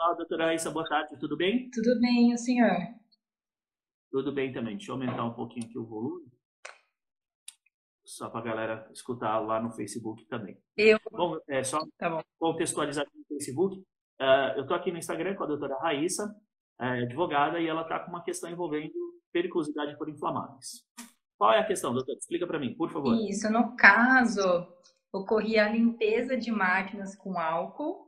Olá, doutora Raíssa, boa tarde, tudo bem? Tudo bem, o senhor? Tudo bem também. Deixa eu aumentar um pouquinho aqui o volume. Só para a galera escutar lá no Facebook também. Eu. Bom, é só tá bom. contextualizar aqui no Facebook. Uh, eu estou aqui no Instagram com a doutora Raíssa, é, advogada, e ela está com uma questão envolvendo periculosidade por inflamáveis. Qual é a questão, doutora? Explica para mim, por favor. Isso, no caso, ocorria a limpeza de máquinas com álcool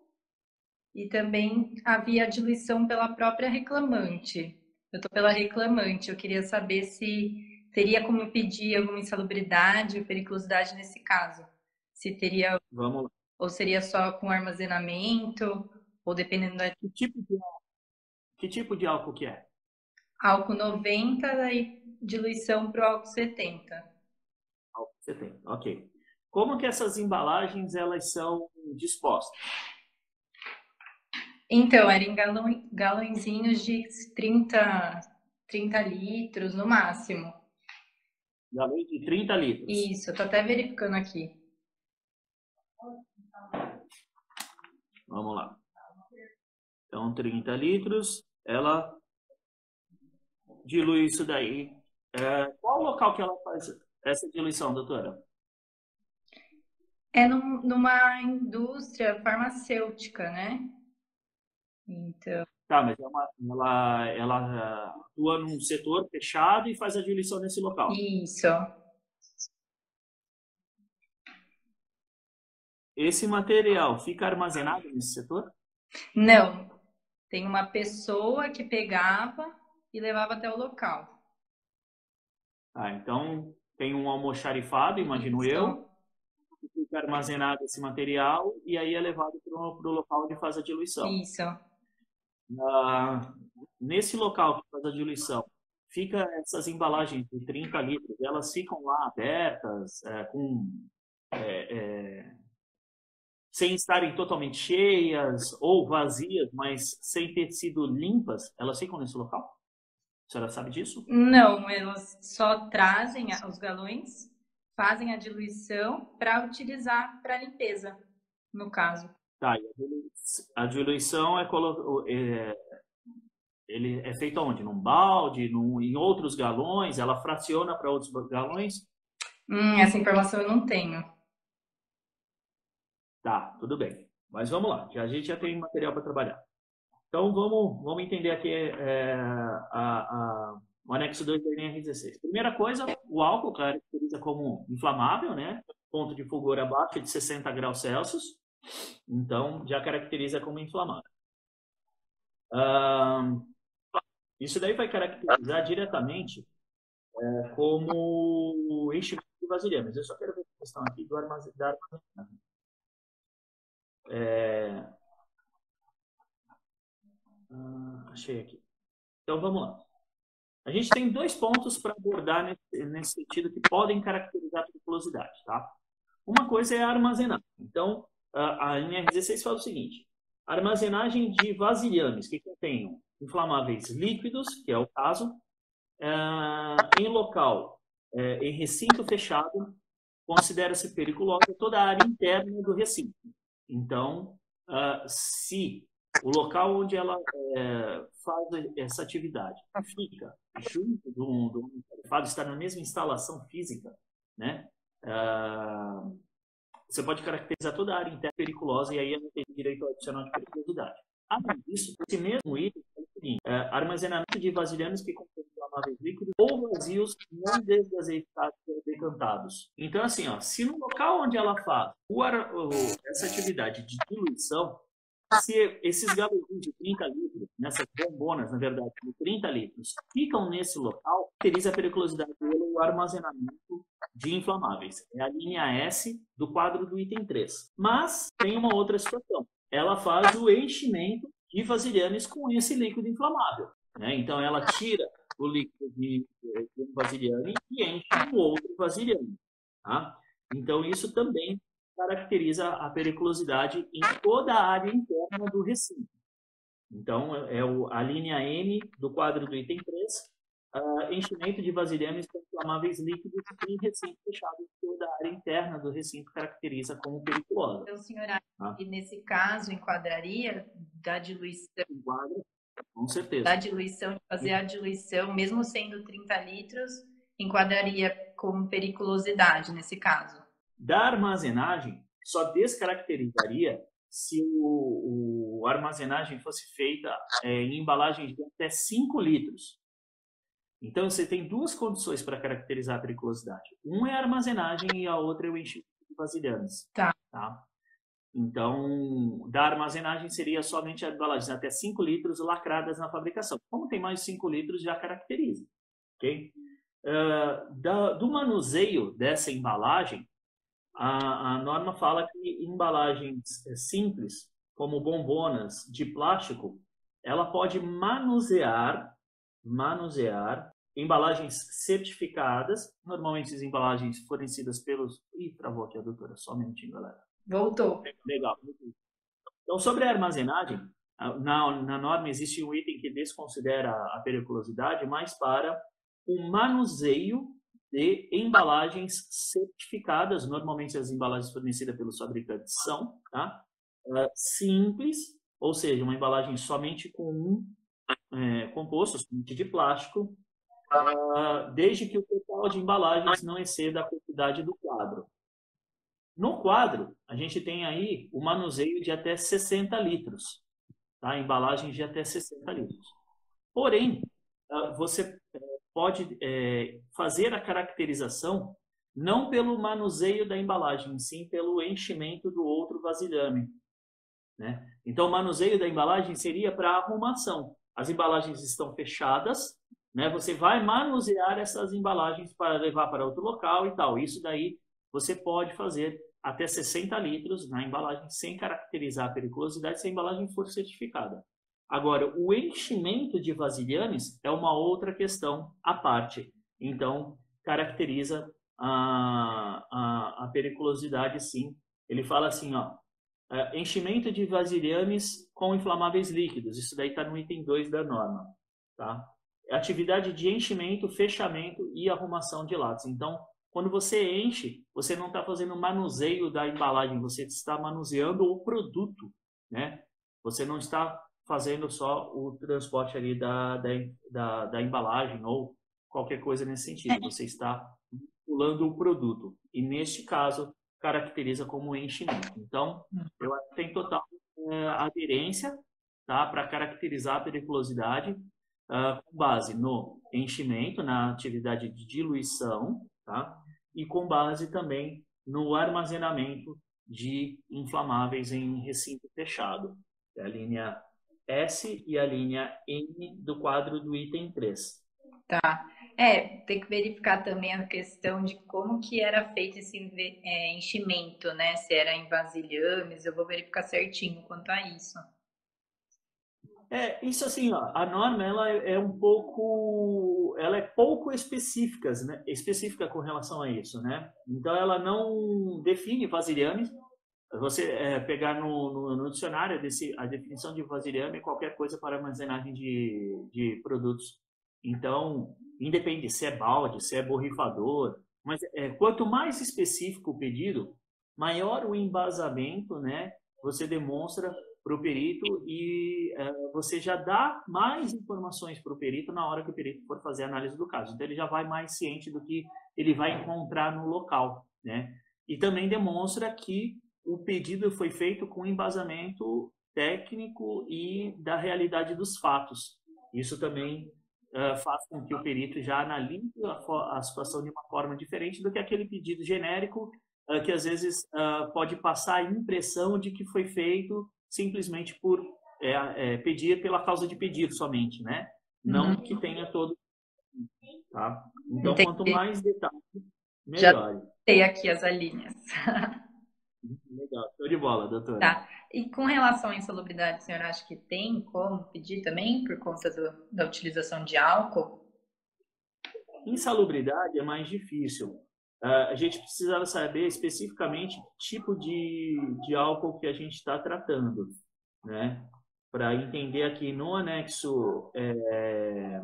e também havia diluição pela própria reclamante. Eu estou pela reclamante, eu queria saber se teria como pedir alguma insalubridade ou periculosidade nesse caso. Se teria. Vamos lá. Ou seria só com armazenamento, ou dependendo da. Que tipo de, que tipo de álcool que é? Álcool 90 e diluição para o álcool 70. Álcool 70, ok. Como que essas embalagens elas são dispostas? Então, eram galão, galõezinhos de 30, 30 litros no máximo. Galões de 30 litros? Isso, tô até verificando aqui. Vamos lá. Então, 30 litros, ela dilui isso daí. É, qual o local que ela faz essa diluição, doutora? É num, numa indústria farmacêutica, né? Então. Tá, mas é uma, ela, ela atua num setor fechado e faz a diluição nesse local. Isso. Esse material fica armazenado nesse setor? Não. Tem uma pessoa que pegava e levava até o local. Ah, então tem um almoxarifado, imagino Isso. eu, que fica armazenado esse material e aí é levado para o local onde faz a diluição. Isso. Ah, nesse local que faz a diluição, fica essas embalagens de 30 litros, elas ficam lá abertas, é, com, é, é, sem estarem totalmente cheias ou vazias, mas sem ter sido limpas, elas ficam nesse local? A senhora sabe disso? Não, elas só trazem os galões, fazem a diluição para utilizar para limpeza, no caso. Tá, a diluição é, é, ele é feita onde? Num balde, num, em outros galões? Ela fraciona para outros galões? Hum, essa informação eu não tenho. Tá, tudo bem. Mas vamos lá, já, a gente já tem material para trabalhar. Então vamos, vamos entender aqui é, a, a, o anexo 2 da NR16. Primeira coisa, o álcool caracteriza como inflamável, né? Ponto de fulgor abaixo de 60 graus Celsius. Então, já caracteriza como inflamável. isso daí vai caracterizar diretamente é, como enchimento de vasilhames. Eu só quero ver a questão aqui do armazenamento. É... Ah, achei aqui. Então, vamos lá. A gente tem dois pontos para abordar nesse, nesse, sentido que podem caracterizar a periculosidade, tá? Uma coisa é armazenar. Então, a, a NR16 fala o seguinte: armazenagem de vasilhames que contenham inflamáveis líquidos, que é o caso, é, em local, é, em recinto fechado, considera-se periculosa toda a área interna do recinto. Então, uh, se o local onde ela é, faz essa atividade fica junto do, do está na mesma instalação física, né? Uh, você pode caracterizar toda a área interna periculosa e aí ela tem direito adicional de periculosidade. Além disso, esse mesmo item é o seguinte, é, armazenamento de vasilhames que contêm inflamáveis líquidos ou vazios não desazeitados ou decantados. Então, assim, ó, se no local onde ela faz o, essa atividade de diluição, se esses galões de 30 litros, nessas bombonas, na verdade, de 30 litros, ficam nesse local, caracteriza a periculosidade pelo armazenamento de inflamáveis. É a linha S do quadro do item 3. Mas tem uma outra situação. Ela faz o enchimento de vasilhames com esse líquido inflamável. Né? Então, ela tira o líquido de, de um vasilhame e enche um outro vasilhame. Tá? Então, isso também caracteriza a periculosidade em toda a área interna do recinto. Então, é a linha M do quadro do item 3 uh, enchimento de vasilhames com inflamáveis líquidos em recinto fechado toda a área interna do recinto caracteriza como periculosa. Então, senhora, ah. e nesse caso enquadraria da diluição? Enquadra, com certeza. Da diluição, de fazer a diluição, mesmo sendo 30 litros, enquadraria como periculosidade nesse caso? Da armazenagem, só descaracterizaria se o, o armazenagem fosse feita é, em embalagens de até 5 litros. Então, você tem duas condições para caracterizar a periculosidade. Uma é a armazenagem e a outra é o enchimento de vasilhames. Tá. tá. Então, da armazenagem seria somente a embalagens até 5 litros lacradas na fabricação. Como tem mais de 5 litros, já caracteriza. ok? Uh, da, do manuseio dessa embalagem, a, a norma fala que embalagens eh, simples, como bombonas de plástico, ela pode manusear, manusear embalagens certificadas, normalmente as embalagens fornecidas pelos... Ih, travou aqui a doutora, só um minutinho, galera. Voltou. Legal. Então, sobre a armazenagem, na, na norma existe um item que desconsidera a periculosidade, mas para o manuseio de embalagens certificadas, normalmente as embalagens fornecidas pelos fabricantes são, tá? Uh, simples, ou seja, uma embalagem somente com um é, composto, somente de plástico, uh, desde que o total de embalagens não exceda a quantidade do quadro. No quadro, a gente tem aí o manuseio de até 60 litros, tá? embalagens de até 60 litros. Porém, uh, você pode é, fazer a caracterização não pelo manuseio da embalagem, sim pelo enchimento do outro vasilhame. Né? Então, o manuseio da embalagem seria para arrumação. As embalagens estão fechadas, né? você vai manusear essas embalagens para levar para outro local e tal. Isso daí você pode fazer até 60 litros na embalagem sem caracterizar a periculosidade se a embalagem for certificada. Agora, o enchimento de vasilhames é uma outra questão à parte. Então, caracteriza a, a, a periculosidade, sim. Ele fala assim, ó, é, enchimento de vasilhames com inflamáveis líquidos. Isso daí está no item 2 da norma. Tá? Atividade de enchimento, fechamento e arrumação de latas. Então, quando você enche, você não está fazendo manuseio da embalagem, você está manuseando o produto. Né? Você não está fazendo só o transporte ali da, da, da, da embalagem ou qualquer coisa nesse sentido. É. Você está pulando o produto. E neste caso, caracteriza como enchimento. Então, hum. eu acho que tem total é, aderência tá, para caracterizar a periculosidade uh, com base no enchimento, na atividade de diluição, tá, e com base também no armazenamento de inflamáveis em recinto fechado. É a linha S e a linha N do quadro do item 3. Tá. É, tem que verificar também a questão de como que era feito esse é, enchimento, né? Se era em vasilhames, eu vou verificar certinho quanto a isso. É, isso assim, ó, a norma ela é um pouco, ela é pouco específica, né? Específica com relação a isso, né? Então ela não define vasilhames, você é, pegar no, no, no, dicionário desse, a definição de vasilhame é qualquer coisa para armazenagem de, de produtos. Então, independe se é balde, se é borrifador, mas é, quanto mais específico o pedido, maior o embasamento, né? Você demonstra para o perito e é, você já dá mais informações para o perito na hora que o perito for fazer a análise do caso. Então ele já vai mais ciente do que ele vai encontrar no local, né? E também demonstra que o pedido foi feito com embasamento técnico e da realidade dos fatos. Isso também uh, faz com que o perito já analise a, a, situação de uma forma diferente do que aquele pedido genérico uh, que às vezes uh, pode passar a impressão de que foi feito simplesmente por é, é, pedir pela causa de pedir somente, né? Não uhum. que tenha todo. Tá? Então, Entendi. quanto mais detalhes, melhor. Já tem aqui as linhas. Legal, show de bola, doutora. Tá. E com relação à insalubridade, a senhora acha que tem como pedir também por conta do, da utilização de álcool? Insalubridade é mais difícil. Uh, a gente precisava saber especificamente que tipo de, de álcool que a gente está tratando, né? Para entender aqui no anexo é,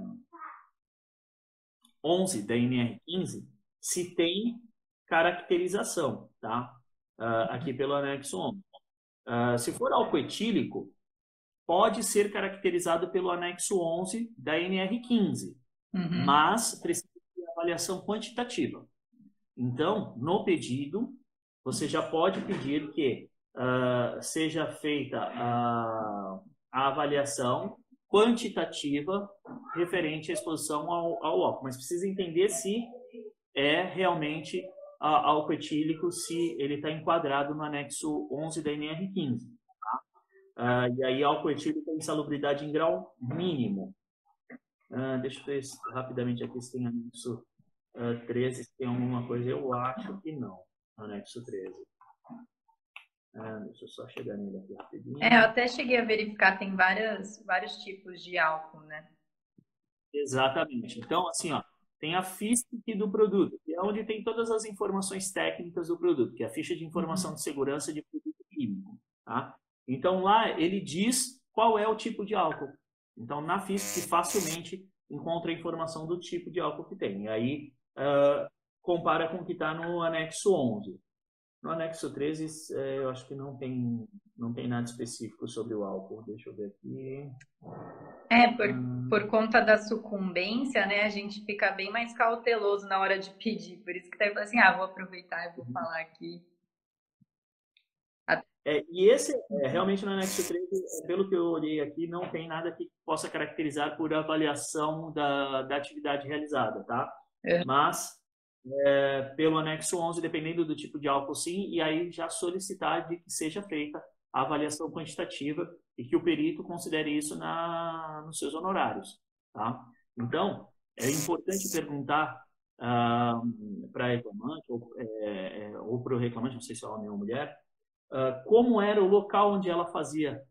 11 da NR15 se tem caracterização, tá? Uh, aqui pelo anexo 11. Uh, se for álcool etílico, pode ser caracterizado pelo anexo 11 da NR15, uhum. mas precisa de avaliação quantitativa. Então, no pedido, você já pode pedir que uh, seja feita a, a, avaliação quantitativa referente à exposição ao, ao álcool, mas precisa entender se é realmente álcool etílico, se ele está enquadrado no anexo 11 da NR15. Tá? Uh, e aí, álcool etílico é insalubridade em grau mínimo. Uh, deixa eu ver rapidamente aqui se tem anexo uh, 13, se tem alguma coisa. Eu acho que não, anexo 13. Ah, deixa eu só chegar nele aqui rapidinho. É, eu até cheguei a verificar, tem várias, vários tipos de álcool, né? Exatamente. Então, assim, ó, tem a FISC do produto, que é onde tem todas as informações técnicas do produto, que é a ficha de informação de segurança de produto químico. Tá? Então, lá ele diz qual é o tipo de álcool. Então, na FISC, facilmente encontra a informação do tipo de álcool que tem. E aí, uh, compara com o que está no anexo 11. No anexo 13, é, eu acho que não tem, não tem nada específico sobre o álcool. Deixa eu ver aqui. É, por, hum. por conta da sucumbência, né, a gente fica bem mais cauteloso na hora de pedir. Por isso que tá assim, ah, vou aproveitar e vou uhum. falar aqui. É, e esse, é, realmente no anexo 13, é, pelo que eu olhei aqui, não tem nada que possa caracterizar por avaliação da, da atividade realizada, tá? É. Mas é, pelo anexo 11, dependendo do tipo de álcool, sim, e aí já solicitar de que seja feita a avaliação quantitativa e que o perito considere isso na, nos seus honorários. Tá? Então, é importante perguntar ah, para a reclamante ou, é, é ou para o reclamante, não sei se é homem ou mulher, ah, como era o local onde ela fazia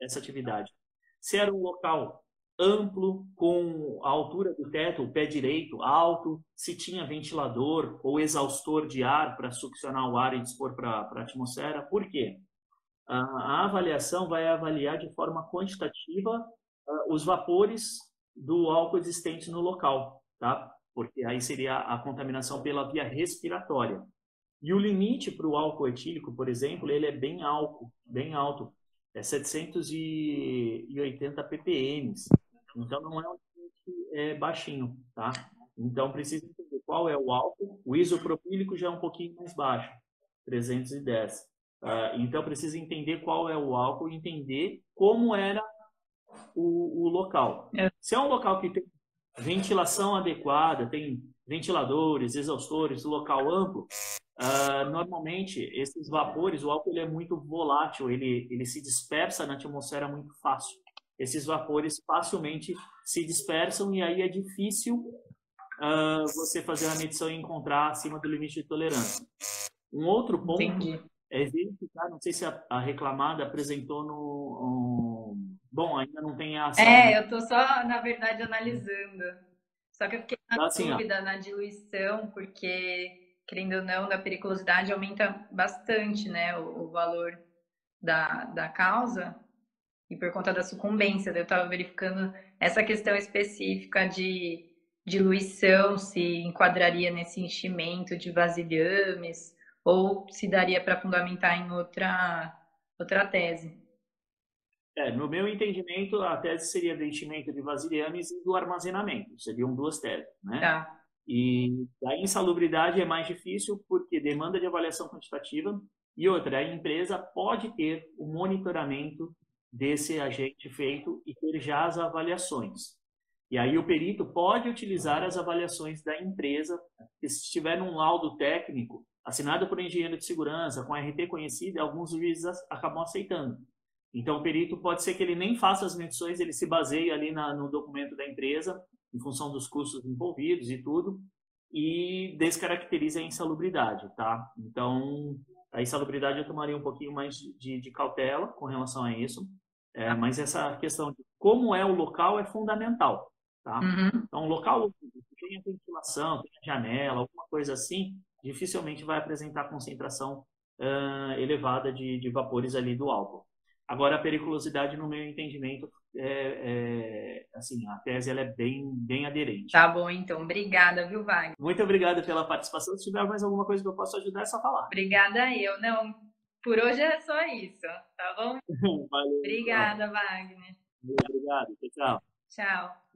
essa atividade. Se era um local amplo, com a altura do teto, o pé direito alto, se tinha ventilador ou exaustor de ar para succionar o ar e dispor para a atmosfera. Por quê? A, avaliação vai avaliar de forma quantitativa uh, os vapores do álcool existente no local, tá? Porque aí seria a contaminação pela via respiratória. E o limite para o álcool etílico, por exemplo, ele é bem alto, bem alto, é 780 ppm. Então não é um limite é, baixinho, tá? Então precisa entender qual é o álcool. O isopropílico já é um pouquinho mais baixo, 310. Uh, ah, então precisa entender qual é o álcool e entender como era o, o local. É. Se é um local que tem ventilação adequada, tem ventiladores, exaustores, local amplo, uh, normalmente esses vapores, o álcool ele é muito volátil, ele, ele se dispersa na atmosfera muito fácil esses vapores facilmente se dispersam e aí é difícil uh, você fazer a medição e encontrar acima do limite de tolerância. Um outro ponto Entendi. é verificar, não sei se a, a reclamada apresentou no... Um, bom, ainda não tem a... É, eu estou só, na verdade, analisando. Só que eu fiquei na assim, dúvida ó. na diluição, porque, querendo ou não, da periculosidade aumenta bastante, né, o, o valor da, da causa e por conta da sucumbência. Eu estava verificando essa questão específica de diluição, se enquadraria nesse enchimento de vasilhames ou se daria para fundamentar em outra, outra tese. É, no meu entendimento, a tese seria do enchimento de vasilhames e do armazenamento. Seriam duas teses, né? Tá. E a insalubridade é mais difícil porque demanda de avaliação quantitativa e outra, a empresa pode ter o monitoramento desse agente feito e ter já as avaliações. E aí o perito pode utilizar as avaliações da empresa, que se estiver num laudo técnico assinado por um engenheiro de segurança, com RT conhecida, alguns juízes acabam aceitando. Então o perito pode ser que ele nem faça as medições, ele se baseie ali na, no documento da empresa, em função dos custos envolvidos e tudo, e descaracterize a insalubridade, tá? Então, a insalubridade eu tomaria um pouquinho mais de, de cautela com relação a isso. É, mas essa questão de como é o local é fundamental. Tá? Uhum. Então, local tem a ventilação, tem a janela, alguma coisa assim, dificilmente vai apresentar concentração uh, elevada de, de, vapores ali do álcool. Agora, a periculosidade, no meu entendimento, é, é, assim, a tese ela é bem, bem aderente. Tá bom, então. Obrigada, viu, Wagner? Muito obrigado pela participação. Se tiver mais alguma coisa que eu possa ajudar, é só falar. Obrigada eu. Não, por hoje é só isso, tá bom? Valeu. Obrigada, Wagner. Obrigado. Tchau. Tchau.